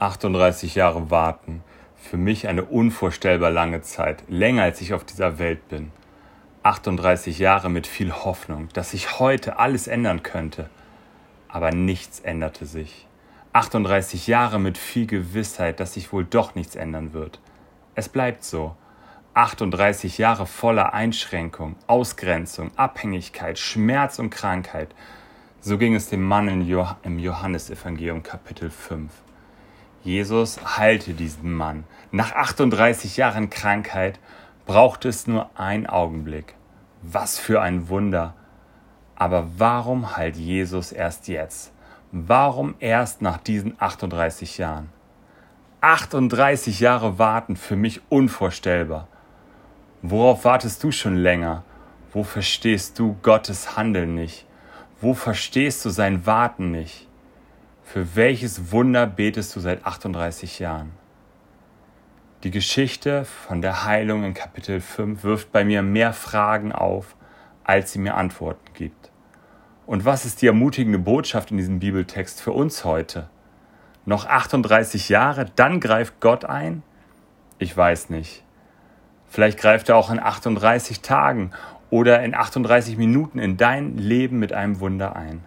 38 Jahre warten. Für mich eine unvorstellbar lange Zeit, länger als ich auf dieser Welt bin. 38 Jahre mit viel Hoffnung, dass sich heute alles ändern könnte. Aber nichts änderte sich. 38 Jahre mit viel Gewissheit, dass sich wohl doch nichts ändern wird. Es bleibt so. 38 Jahre voller Einschränkung, Ausgrenzung, Abhängigkeit, Schmerz und Krankheit. So ging es dem Mann im Johannesevangelium Kapitel 5. Jesus heilte diesen Mann. Nach 38 Jahren Krankheit brauchte es nur einen Augenblick. Was für ein Wunder. Aber warum heilt Jesus erst jetzt? Warum erst nach diesen 38 Jahren? 38 Jahre warten für mich unvorstellbar. Worauf wartest du schon länger? Wo verstehst du Gottes Handeln nicht? Wo verstehst du sein Warten nicht? Für welches Wunder betest du seit 38 Jahren? Die Geschichte von der Heilung in Kapitel 5 wirft bei mir mehr Fragen auf, als sie mir Antworten gibt. Und was ist die ermutigende Botschaft in diesem Bibeltext für uns heute? Noch 38 Jahre, dann greift Gott ein? Ich weiß nicht. Vielleicht greift er auch in 38 Tagen oder in 38 Minuten in dein Leben mit einem Wunder ein.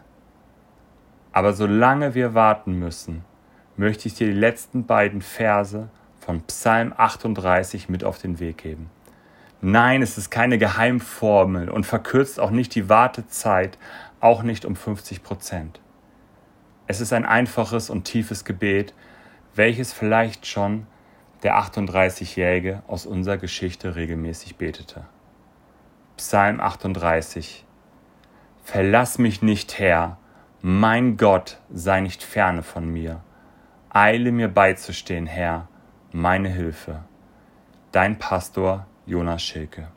Aber solange wir warten müssen, möchte ich dir die letzten beiden Verse von Psalm 38 mit auf den Weg geben. Nein, es ist keine Geheimformel und verkürzt auch nicht die Wartezeit, auch nicht um 50 Prozent. Es ist ein einfaches und tiefes Gebet, welches vielleicht schon der 38-Jährige aus unserer Geschichte regelmäßig betete. Psalm 38 Verlass mich nicht, Herr, mein Gott, sei nicht ferne von mir. Eile mir beizustehen, Herr, meine Hilfe. Dein Pastor Jonas Schilke.